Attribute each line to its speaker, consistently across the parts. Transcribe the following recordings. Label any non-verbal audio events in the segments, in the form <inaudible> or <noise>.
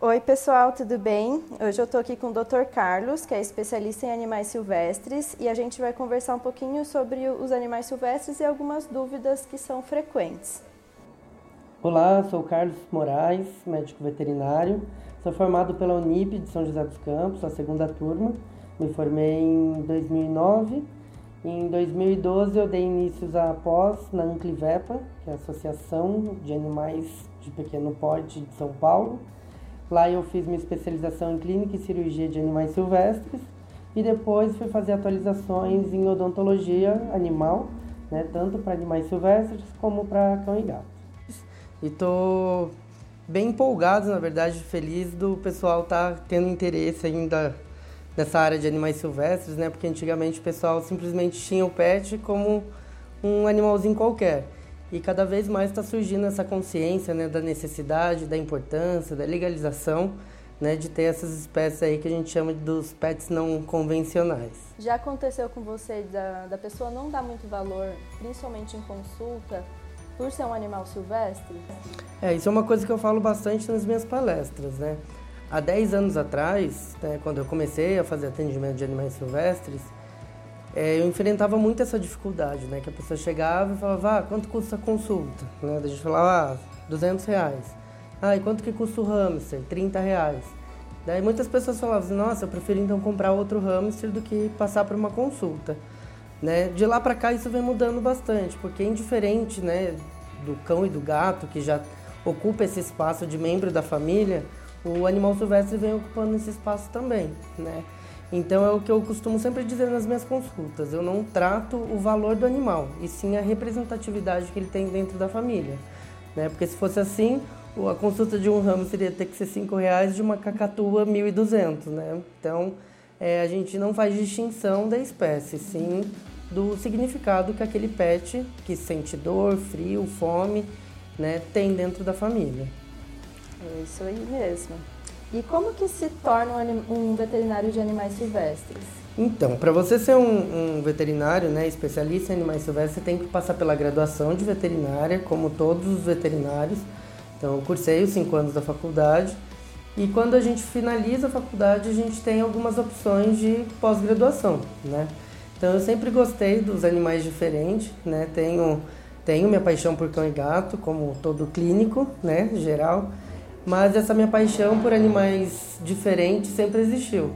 Speaker 1: Oi pessoal, tudo bem? Hoje eu estou aqui com o Dr. Carlos, que é especialista em animais silvestres, e a gente vai conversar um pouquinho sobre os animais silvestres e algumas dúvidas que são frequentes.
Speaker 2: Olá, sou Carlos Moraes, médico veterinário. Sou formado pela Unip de São José dos Campos, a segunda turma. Me formei em 2009. Em 2012 eu dei início à pós na Anclivepa, que é a Associação de Animais de Pequeno Porte de São Paulo. Lá eu fiz minha especialização em clínica e cirurgia de animais silvestres e depois fui fazer atualizações em odontologia animal, né, tanto para animais silvestres como para cão e gato. E tô bem empolgado, na verdade, feliz do pessoal estar tá tendo interesse ainda nessa área de animais silvestres, né? Porque antigamente o pessoal simplesmente tinha o pet como um animalzinho qualquer. E cada vez mais está surgindo essa consciência né, da necessidade, da importância, da legalização né, de ter essas espécies aí que a gente chama dos pets não convencionais.
Speaker 1: Já aconteceu com você da, da pessoa não dar muito valor, principalmente em consulta, por ser um animal silvestre?
Speaker 2: É, isso é uma coisa que eu falo bastante nas minhas palestras, né? Há 10 anos atrás, né, quando eu comecei a fazer atendimento de animais silvestres, é, eu enfrentava muito essa dificuldade, né? Que a pessoa chegava e falava, ah, quanto custa a consulta? Né? A gente falava, ah, 200 reais. Ah, e quanto que custa o hamster? 30 reais. Daí muitas pessoas falavam assim, nossa, eu prefiro então comprar outro hamster do que passar por uma consulta. Né? De lá para cá isso vem mudando bastante, porque indiferente né, do cão e do gato, que já ocupa esse espaço de membro da família, o animal silvestre vem ocupando esse espaço também. Né? Então é o que eu costumo sempre dizer nas minhas consultas. Eu não trato o valor do animal, e sim a representatividade que ele tem dentro da família. Né? Porque se fosse assim, a consulta de um ramo seria ter que ser cinco reais, de uma cacatua 1.200, né? Então é, a gente não faz distinção da espécie, sim do significado que aquele pet que sente dor, frio, fome, né, tem dentro da família.
Speaker 1: É isso aí mesmo. E como que se torna um, veterinário de animais silvestres?
Speaker 2: Então, para você ser um, um, veterinário, né, especialista em animais silvestres, você tem que passar pela graduação de veterinária, como todos os veterinários. Então, eu cursei os cinco anos da faculdade. E quando a gente finaliza a faculdade, a gente tem algumas opções de pós-graduação, né? Então eu sempre gostei dos animais diferentes, né? Tenho, tenho minha paixão por cão e gato, como todo clínico, né, geral. Mas essa minha paixão por animais diferentes sempre existiu.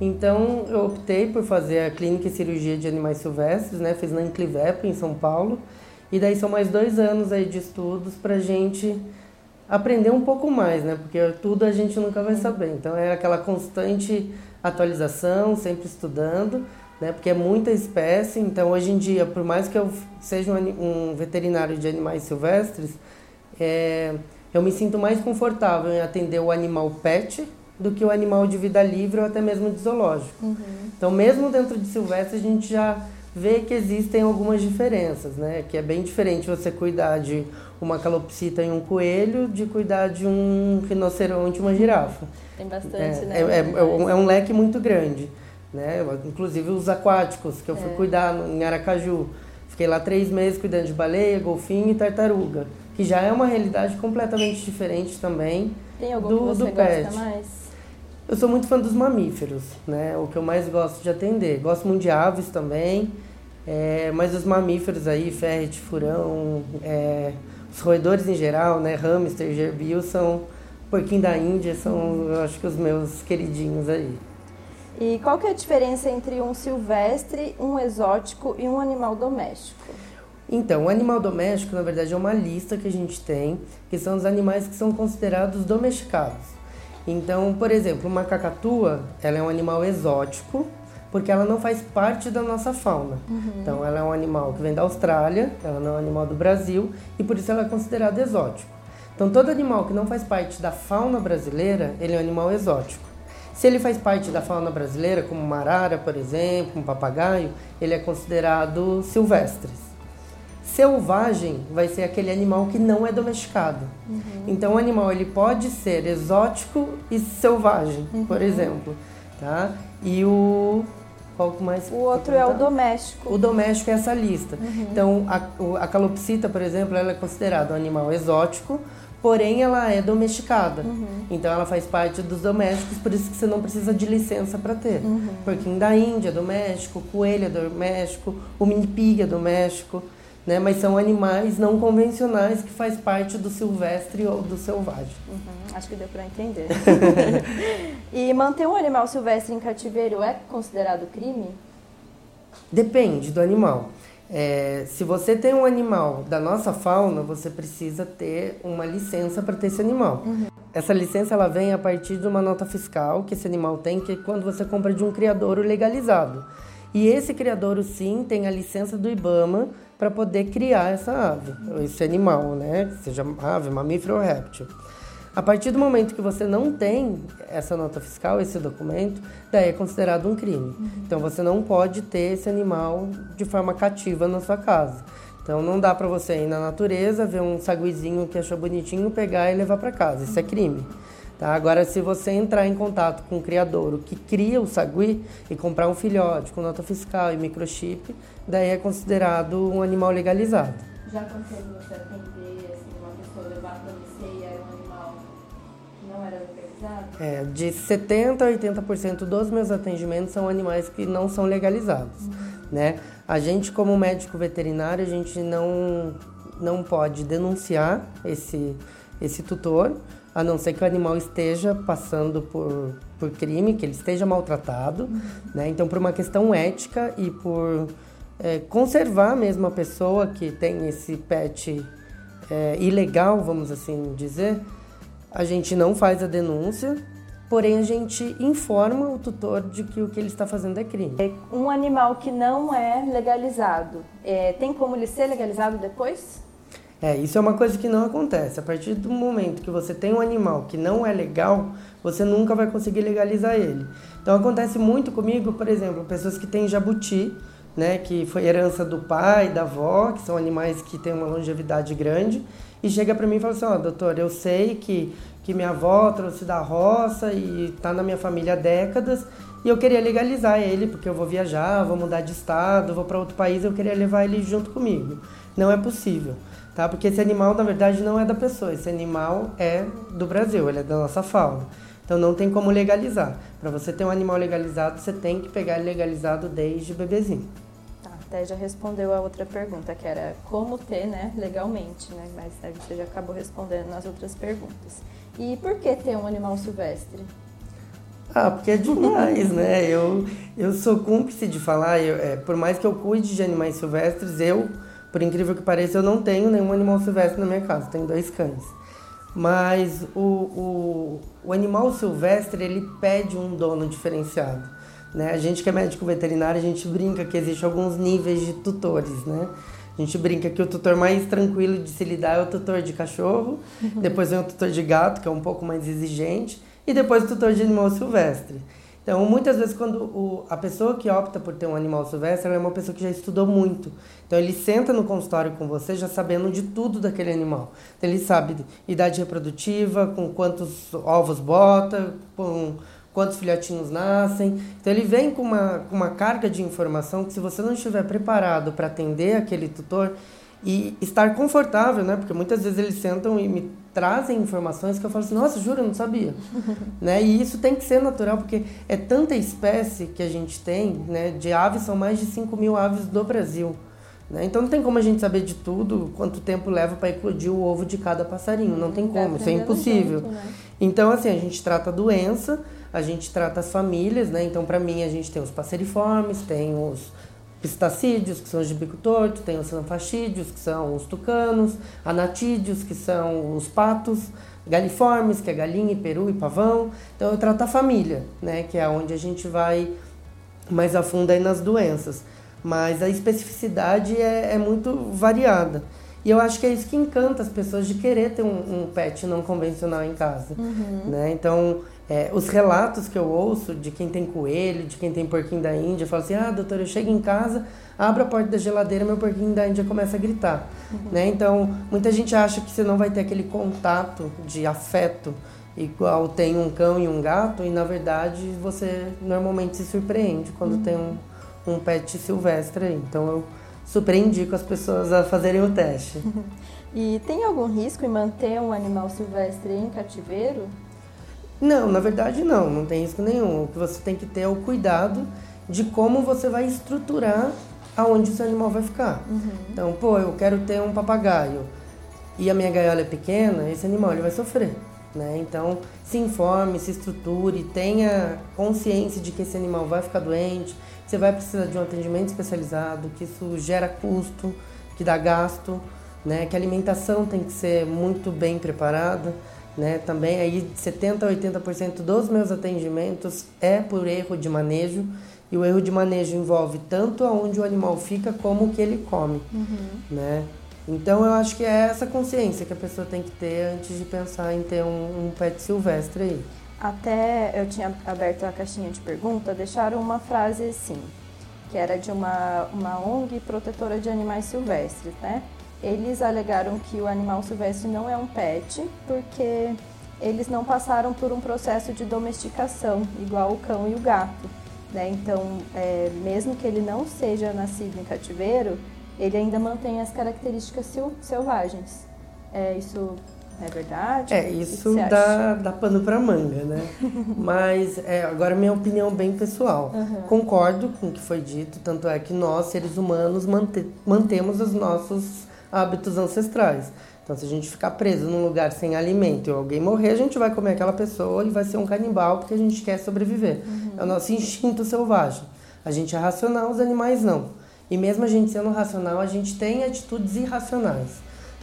Speaker 2: Então eu optei por fazer a clínica e cirurgia de animais silvestres, né? Fiz na Inclivep, em São Paulo. E daí são mais dois anos aí de estudos para gente aprender um pouco mais, né? Porque tudo a gente nunca vai saber. Então é aquela constante atualização, sempre estudando né? Porque é muita espécie, então hoje em dia, por mais que eu seja um, um veterinário de animais silvestres, é, eu me sinto mais confortável em atender o animal pet do que o animal de vida livre ou até mesmo de zoológico. Uhum. Então, mesmo dentro de silvestre, a gente já vê que existem algumas diferenças, né? Que é bem diferente você cuidar de uma calopsita e um coelho de cuidar de um rinoceronte e uma girafa.
Speaker 1: Tem bastante,
Speaker 2: é,
Speaker 1: né?
Speaker 2: É, é, é, um, é um leque muito grande né? Inclusive os aquáticos, que eu fui é. cuidar em Aracaju. Fiquei lá três meses cuidando de baleia, golfinho e tartaruga, que já é uma realidade completamente diferente também
Speaker 1: Tem algum do, que você do pet. Gosta mais?
Speaker 2: Eu sou muito fã dos mamíferos, né? O que eu mais gosto de atender. Gosto muito de aves também, é, mas os mamíferos aí, ferret, furão, é, os roedores em geral, né? Hamster, gerbil, são porquinho da Índia, são, eu acho que os meus queridinhos aí.
Speaker 1: E qual que é a diferença entre um silvestre, um exótico e um animal doméstico?
Speaker 2: Então, o animal doméstico, na verdade, é uma lista que a gente tem, que são os animais que são considerados domesticados. Então, por exemplo, uma cacatua, ela é um animal exótico, porque ela não faz parte da nossa fauna. Uhum. Então, ela é um animal que vem da Austrália, ela não é um animal do Brasil, e por isso ela é considerada exótico. Então, todo animal que não faz parte da fauna brasileira, ele é um animal exótico. Se ele faz parte da fauna brasileira, como uma arara, por exemplo, um papagaio, ele é considerado silvestre. Selvagem vai ser aquele animal que não é domesticado. Uhum. Então o animal ele pode ser exótico e selvagem, uhum. por exemplo, tá? E o Qual mais?
Speaker 1: O outro é o doméstico.
Speaker 2: O doméstico é essa lista. Uhum. Então, a, a calopsita, por exemplo, ela é considerada um animal exótico, porém ela é domesticada. Uhum. Então ela faz parte dos domésticos, por isso que você não precisa de licença para ter. Uhum. Porquinho da Índia é doméstico, coelho é doméstico, o mini é doméstico, né? Mas são animais não convencionais que faz parte do silvestre ou do selvagem.
Speaker 1: Uhum. Acho que deu para entender. <laughs> e manter um animal silvestre em cativeiro é considerado crime?
Speaker 2: Depende do animal. É, se você tem um animal da nossa fauna, você precisa ter uma licença para ter esse animal. Uhum. Essa licença ela vem a partir de uma nota fiscal que esse animal tem, que é quando você compra de um criadouro legalizado. E esse criadouro sim tem a licença do IBAMA para poder criar essa ave, esse animal, né? Seja ave, mamífero ou réptil. A partir do momento que você não tem essa nota fiscal, esse documento, daí é considerado um crime. Uhum. Então você não pode ter esse animal de forma cativa na sua casa. Então não dá para você ir na natureza, ver um saguizinho que achou bonitinho, pegar e levar para casa. Isso é crime. Tá? Agora, se você entrar em contato com o criador que cria o sagui e comprar um filhote com nota fiscal e microchip, daí é considerado um animal legalizado.
Speaker 1: Já aconteceu você atender assim, uma pessoa levar para você e era um animal que não era legalizado?
Speaker 2: É, de 70% a 80% dos meus atendimentos são animais que não são legalizados. Uhum. Né? A gente, como médico veterinário, a gente não, não pode denunciar esse, esse tutor, a não ser que o animal esteja passando por, por crime, que ele esteja maltratado. Uhum. Né? Então, por uma questão ética e por é, conservar mesmo a pessoa que tem esse pet é, ilegal, vamos assim dizer, a gente não faz a denúncia, porém a gente informa o tutor de que o que ele está fazendo é crime.
Speaker 1: É, um animal que não é legalizado, é, tem como ele ser legalizado depois?
Speaker 2: É, isso é uma coisa que não acontece. A partir do momento que você tem um animal que não é legal, você nunca vai conseguir legalizar ele. Então acontece muito comigo, por exemplo, pessoas que têm jabuti, né, que foi herança do pai, da avó, que são animais que têm uma longevidade grande, e chega para mim e fala assim: "Ó, oh, doutor, eu sei que que minha avó trouxe da roça e está na minha família há décadas, e eu queria legalizar ele porque eu vou viajar, vou mudar de estado, vou para outro país, eu queria levar ele junto comigo". Não é possível, tá? Porque esse animal na verdade não é da pessoa, esse animal é do Brasil, ele é da nossa fauna. Então não tem como legalizar. Para você ter um animal legalizado, você tem que pegar ele legalizado desde bebezinho
Speaker 1: até já respondeu a outra pergunta, que era como ter, né, legalmente, né? Mas aí você já acabou respondendo nas outras perguntas. E por que ter um animal silvestre?
Speaker 2: Ah, porque é demais, né? Eu, eu sou cúmplice de falar, eu, é, por mais que eu cuide de animais silvestres, eu, por incrível que pareça, eu não tenho nenhum animal silvestre na minha casa, tenho dois cães. Mas o, o, o animal silvestre, ele pede um dono diferenciado. Né? A gente que é médico veterinário, a gente brinca que existe alguns níveis de tutores, né? A gente brinca que o tutor mais tranquilo de se lidar é o tutor de cachorro, uhum. depois vem o tutor de gato, que é um pouco mais exigente, e depois o tutor de animal silvestre. Então, muitas vezes, quando o, a pessoa que opta por ter um animal silvestre, é uma pessoa que já estudou muito. Então, ele senta no consultório com você já sabendo de tudo daquele animal. Então, ele sabe idade reprodutiva, com quantos ovos bota, com quantos filhotinhos nascem. Então ele vem com uma, com uma carga de informação que se você não estiver preparado para atender aquele tutor e estar confortável, né? Porque muitas vezes eles sentam e me trazem informações que eu falo assim, nossa, juro, eu não sabia. <laughs> né? E isso tem que ser natural, porque é tanta espécie que a gente tem, né? De aves, são mais de 5 mil aves do Brasil. Né? Então não tem como a gente saber de tudo, quanto tempo leva para eclodir o ovo de cada passarinho. Não tem como, isso é impossível. Né? Então, assim, a gente trata a doença, a gente trata as famílias, né? Então, para mim, a gente tem os passeriformes, tem os pistacídeos, que são os de bico torto, tem os sanfachídeos, que são os tucanos, anatídeos, que são os patos, galiformes, que é galinha, peru e pavão. Então, eu trato a família, né? Que é onde a gente vai mais a fundo aí nas doenças. Mas a especificidade é, é muito variada. E eu acho que é isso que encanta as pessoas de querer ter um, um pet não convencional em casa. Uhum. Né? Então, é, os relatos que eu ouço de quem tem coelho, de quem tem porquinho da Índia, falam assim: ah, doutor, eu chego em casa, abro a porta da geladeira, meu porquinho da Índia começa a gritar. Uhum. Né? Então, muita gente acha que você não vai ter aquele contato de afeto igual tem um cão e um gato, e na verdade você normalmente se surpreende quando uhum. tem um, um pet silvestre aí. Então eu super indico as pessoas a fazerem o teste.
Speaker 1: e tem algum risco em manter um animal silvestre em cativeiro?
Speaker 2: Não, na verdade não, não tem risco nenhum. O que você tem que ter é o cuidado de como você vai estruturar aonde esse animal vai ficar. Uhum. Então, pô, eu quero ter um papagaio e a minha gaiola é pequena, esse animal ele vai sofrer. Né? Então, se informe, se estruture, tenha consciência de que esse animal vai ficar doente, você vai precisar de um atendimento especializado, que isso gera custo, que dá gasto, né? que a alimentação tem que ser muito bem preparada. Né? Também aí 70 a 80% dos meus atendimentos é por erro de manejo e o erro de manejo envolve tanto aonde o animal fica como o que ele come, uhum. né? Então eu acho que é essa consciência que a pessoa tem que ter antes de pensar em ter um, um pet silvestre aí.
Speaker 1: Até eu tinha aberto a caixinha de pergunta, deixaram uma frase assim, que era de uma, uma ONG protetora de animais silvestres, né? Eles alegaram que o animal silvestre não é um pet porque eles não passaram por um processo de domesticação, igual o cão e o gato. Né? Então, é, mesmo que ele não seja nascido em cativeiro, ele ainda mantém as características selvagens. É, isso é verdade?
Speaker 2: É, isso dá, dá pano para manga, né? <laughs> Mas é, agora minha opinião bem pessoal. Uhum. Concordo com o que foi dito, tanto é que nós, seres humanos, mante mantemos os nossos hábitos ancestrais. Então, se a gente ficar preso num lugar sem alimento e alguém morrer, a gente vai comer aquela pessoa e vai ser um canibal porque a gente quer sobreviver. Uhum. É o nosso instinto selvagem. A gente é racional, os animais não. E mesmo a gente sendo racional, a gente tem atitudes irracionais,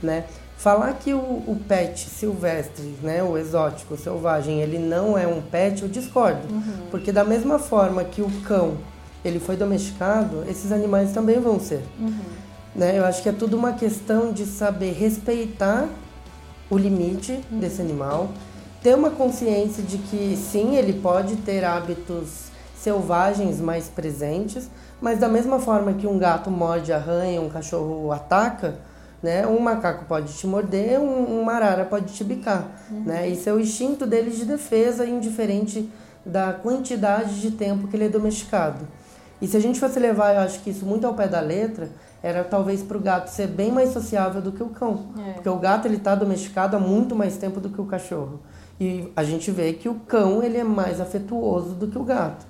Speaker 2: né? Falar que o, o pet silvestre, né, o exótico, o selvagem, ele não é um pet, eu discordo. Uhum. Porque da mesma forma que o cão, ele foi domesticado, esses animais também vão ser. Uhum. Né? Eu acho que é tudo uma questão de saber respeitar o limite desse animal, ter uma consciência de que sim, ele pode ter hábitos selvagens mais presentes, mas da mesma forma que um gato morde, arranha, um cachorro ataca, né? Um macaco pode te morder, um, uma arara pode te bicar, uhum. né? Isso é o instinto dele de defesa, indiferente da quantidade de tempo que ele é domesticado. E se a gente fosse levar, eu acho que isso muito ao pé da letra, era talvez para o gato ser bem mais sociável do que o cão, é. porque o gato ele está domesticado há muito mais tempo do que o cachorro. E a gente vê que o cão ele é mais afetuoso do que o gato.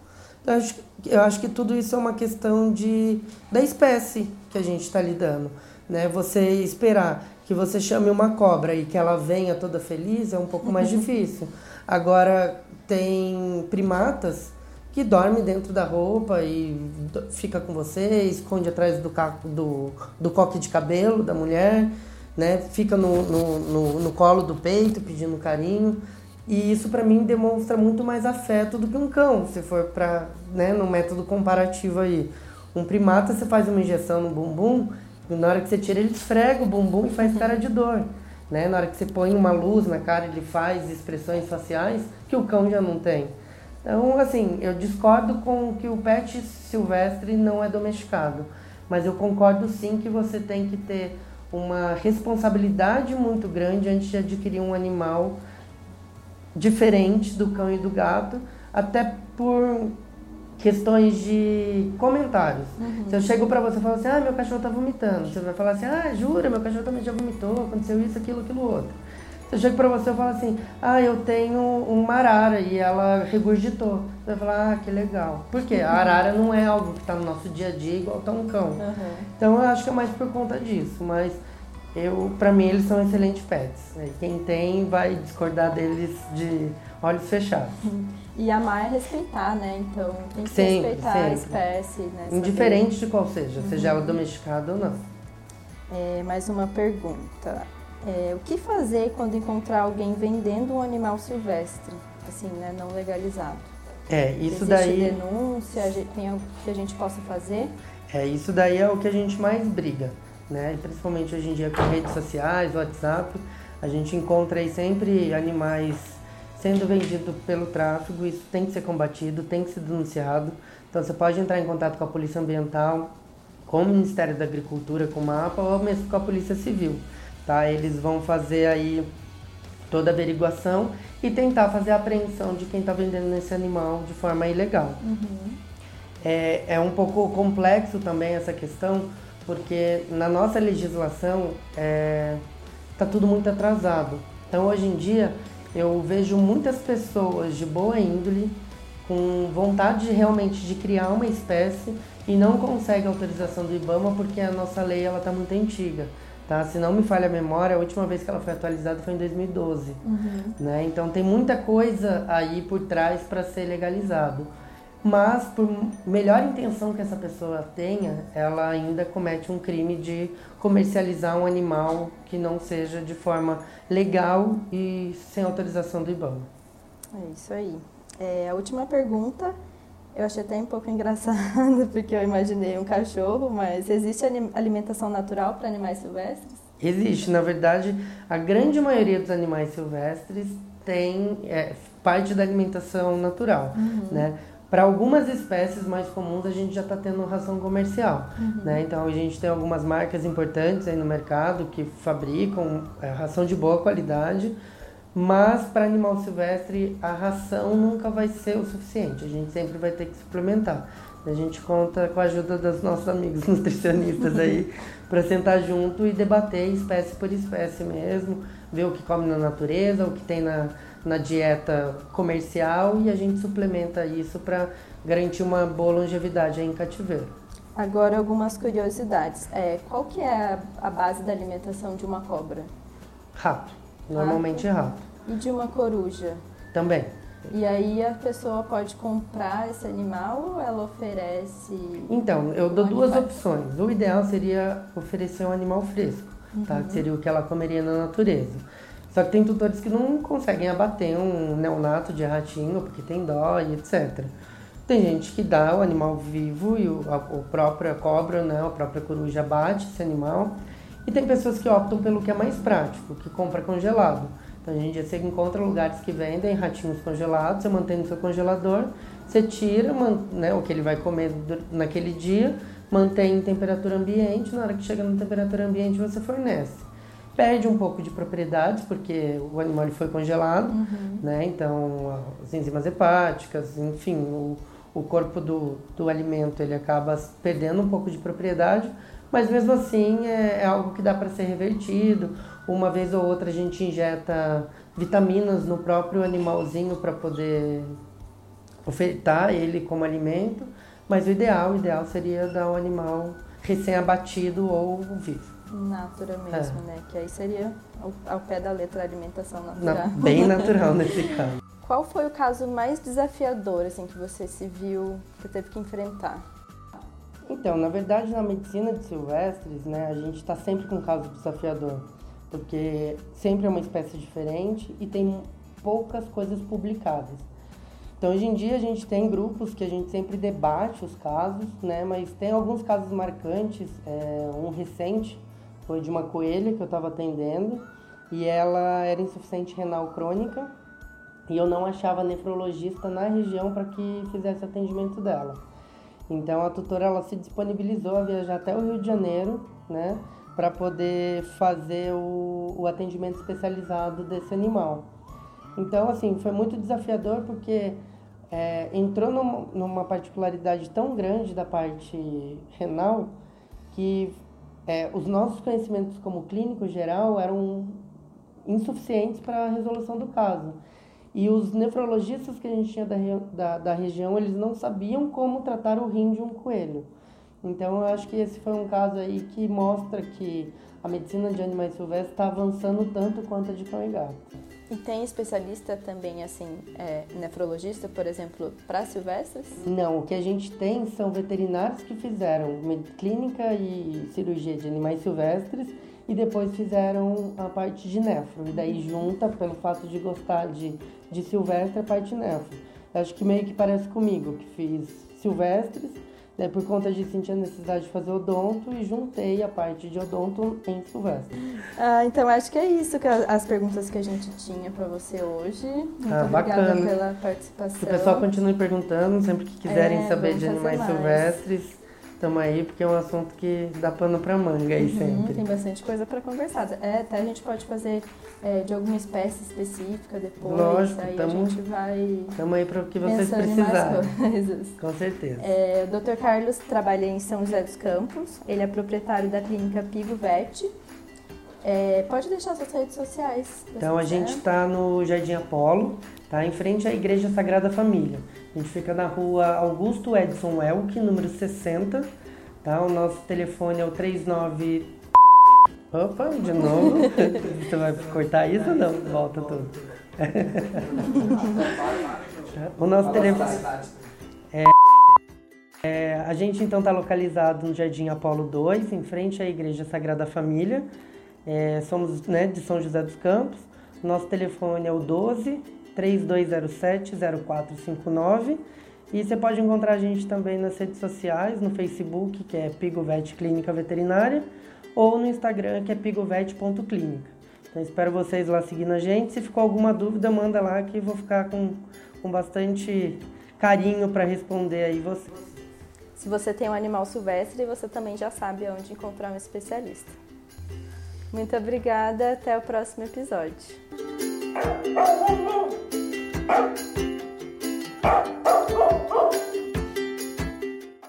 Speaker 2: Eu acho, eu acho que tudo isso é uma questão de, da espécie que a gente está lidando. Né? Você esperar que você chame uma cobra e que ela venha toda feliz é um pouco mais <laughs> difícil. Agora, tem primatas que dorme dentro da roupa e fica com você, esconde atrás do, do, do coque de cabelo da mulher, né? fica no, no, no, no colo do peito pedindo carinho. E isso para mim demonstra muito mais afeto do que um cão, se for para, né, no método comparativo aí. Um primata você faz uma injeção no bumbum, e na hora que você tira ele esfrega o bumbum e faz cara de dor, né? Na hora que você põe uma luz na cara, ele faz expressões faciais que o cão já não tem. Então, assim, eu discordo com que o pet silvestre não é domesticado, mas eu concordo sim que você tem que ter uma responsabilidade muito grande antes de adquirir um animal diferentes do cão e do gato, até por questões de comentários. Uhum. Se eu chego para você e falo assim, ah, meu cachorro tá vomitando, você vai falar assim, ah, jura, meu cachorro também já vomitou, aconteceu isso, aquilo, aquilo outro. Se eu chego para você e falo assim, ah, eu tenho uma arara e ela regurgitou. Você vai falar, ah, que legal. Por quê? A arara não é algo que está no nosso dia a dia igual tá um cão. Uhum. Então eu acho que é mais por conta disso, mas eu, para mim, eles são excelentes pets. Né? Quem tem vai discordar deles de olhos fechados.
Speaker 1: E amar é respeitar, né? Então tem que sempre, respeitar sempre. a espécie, né?
Speaker 2: Indiferente de qual seja, uhum. seja ela domesticada ou não.
Speaker 1: É, mais uma pergunta. É, o que fazer quando encontrar alguém vendendo um animal silvestre, assim, né, não legalizado?
Speaker 2: É, isso
Speaker 1: Existe
Speaker 2: daí.
Speaker 1: denúncia, tem algo que a gente possa fazer?
Speaker 2: É, isso daí é o que a gente mais briga né? principalmente hoje em dia com redes sociais, WhatsApp, a gente encontra aí sempre animais sendo vendidos pelo tráfego, isso tem que ser combatido, tem que ser denunciado. Então você pode entrar em contato com a Polícia Ambiental, com o Ministério da Agricultura, com o MAPA ou mesmo com a Polícia Civil. Tá? Eles vão fazer aí toda a averiguação e tentar fazer a apreensão de quem está vendendo esse animal de forma ilegal. Uhum. é, é um pouco complexo também essa questão, porque na nossa legislação está é, tá tudo muito atrasado. Então hoje em dia eu vejo muitas pessoas de boa índole com vontade de, realmente de criar uma espécie e não consegue autorização do IBAMA porque a nossa lei ela está muito antiga. Tá? Se não me falha a memória, a última vez que ela foi atualizada foi em 2012. Uhum. Né? Então tem muita coisa aí por trás para ser legalizado. Mas por melhor intenção que essa pessoa tenha, ela ainda comete um crime de comercializar um animal que não seja de forma legal e sem autorização do IBAMA.
Speaker 1: É isso aí. É, a última pergunta eu achei até um pouco <laughs> engraçado, porque eu imaginei um cachorro, mas existe alimentação natural para animais silvestres?
Speaker 2: Existe, na verdade, a grande maioria dos animais silvestres tem é, parte da alimentação natural, uhum. né? Para algumas espécies mais comuns, a gente já está tendo ração comercial. Uhum. Né? Então, a gente tem algumas marcas importantes aí no mercado que fabricam é, ração de boa qualidade, mas para animal silvestre a ração nunca vai ser o suficiente, a gente sempre vai ter que suplementar. A gente conta com a ajuda dos nossos amigos <laughs> nutricionistas aí <laughs> para sentar junto e debater espécie por espécie mesmo, ver o que come na natureza, o que tem na, na dieta comercial e a gente suplementa isso para garantir uma boa longevidade em cativeiro.
Speaker 1: Agora algumas curiosidades. É, qual que é a, a base da alimentação de uma cobra?
Speaker 2: Rato. Normalmente rato. rato.
Speaker 1: E de uma coruja?
Speaker 2: Também.
Speaker 1: E aí a pessoa pode comprar esse animal ou ela oferece?
Speaker 2: Então, eu dou duas opções. O ideal seria oferecer um animal fresco, tá? uhum. tá? Que seria o que ela comeria na natureza. Só que tem tutores que não conseguem abater um neonato de ratinho porque tem dó e etc. Tem gente que dá o animal vivo e o, a, a própria cobra, né, a própria coruja abate esse animal e tem pessoas que optam pelo que é mais prático, que compra congelado. Então, a gente você encontra lugares que vendem ratinhos congelados, você mantém no seu congelador, você tira né, o que ele vai comer naquele dia, mantém em temperatura ambiente, na hora que chega na temperatura ambiente você fornece. Perde um pouco de propriedades, porque o animal foi congelado, uhum. né? Então, as enzimas hepáticas, enfim, o, o corpo do, do alimento ele acaba perdendo um pouco de propriedade, mas mesmo assim é, é algo que dá para ser revertido. Uma vez ou outra a gente injeta vitaminas no próprio animalzinho para poder ofertar ele como alimento, mas o ideal, o ideal seria dar um animal recém-abatido ou vivo.
Speaker 1: Natura mesmo, é. né? Que aí seria ao, ao, pé da letra alimentação natural. Na, <laughs>
Speaker 2: bem natural <laughs> nesse caso.
Speaker 1: Qual foi o caso mais desafiador assim que você se viu, que teve que enfrentar?
Speaker 2: Então, na verdade, na medicina de silvestres, né, a gente está sempre com um caso desafiador, porque sempre é uma espécie diferente e tem poucas coisas publicadas. Então, hoje em dia, a gente tem grupos que a gente sempre debate os casos, né, mas tem alguns casos marcantes. É, um recente foi de uma coelha que eu estava atendendo e ela era insuficiente renal crônica e eu não achava nefrologista na região para que fizesse atendimento dela. Então a tutora ela se disponibilizou a viajar até o Rio de Janeiro, né, para poder fazer o, o atendimento especializado desse animal. Então assim foi muito desafiador porque é, entrou numa, particularidade tão grande da parte renal que é, os nossos conhecimentos como clínico geral eram insuficientes para a resolução do caso. E os nefrologistas que a gente tinha da, da, da, região, eles não sabiam como tratar o rim de um coelho. Então, eu acho que esse foi um caso aí que mostra que a medicina de animais silvestres está avançando tanto quanto a de cão e gato.
Speaker 1: E tem especialista também, assim, é, nefrologista, por exemplo, para silvestres?
Speaker 2: Não, o que a gente tem são veterinários que fizeram clínica e cirurgia de animais silvestres e depois fizeram a parte de nefro. E daí junta, pelo fato de gostar de, de silvestre, a parte nefro. Acho que meio que parece comigo, que fiz silvestres, né, por conta de sentir a necessidade de fazer odonto e juntei a parte de odonto em silvestre.
Speaker 1: Ah, então acho que é isso que as perguntas que a gente tinha para você hoje. Muito ah, obrigada bacana. pela participação.
Speaker 2: Que o pessoal continue perguntando sempre que quiserem é, saber de animais silvestres estamos aí porque é um assunto que dá pano para manga aí uhum, sempre.
Speaker 1: Tem bastante coisa para conversar. É, até a gente pode fazer é, de alguma espécie específica depois.
Speaker 2: Lógico,
Speaker 1: aí
Speaker 2: tamo,
Speaker 1: a gente vai.
Speaker 2: Estamos aí para o que vocês precisarem. <laughs> Com certeza.
Speaker 1: É, o Dr. Carlos trabalha em São José dos Campos. Ele é proprietário da clínica Pivo Vet. É, pode deixar suas redes sociais.
Speaker 2: Então a gente está no Jardim Apolo, tá? Em frente à Igreja Sagrada Família. A gente fica na rua Augusto Edson Elk, número 60. Tá? O nosso telefone é o 39. Opa, de novo. <laughs> Você vai cortar isso ou não? Volta tudo. <laughs> o nosso telefone. É, é, a gente então está localizado no Jardim Apolo 2, em frente à Igreja Sagrada Família. É, somos né, de São José dos Campos. Nosso telefone é o 12 3207 0459 e você pode encontrar a gente também nas redes sociais, no Facebook, que é Pigovet Clínica Veterinária, ou no Instagram, que é pigovet.clínica. Então espero vocês lá seguindo a gente. Se ficou alguma dúvida, manda lá que vou ficar com, com bastante carinho para responder aí você.
Speaker 1: Se você tem um animal silvestre, você também já sabe onde encontrar um especialista. Muito obrigada, até o próximo episódio. Oh, oh, oh, oh.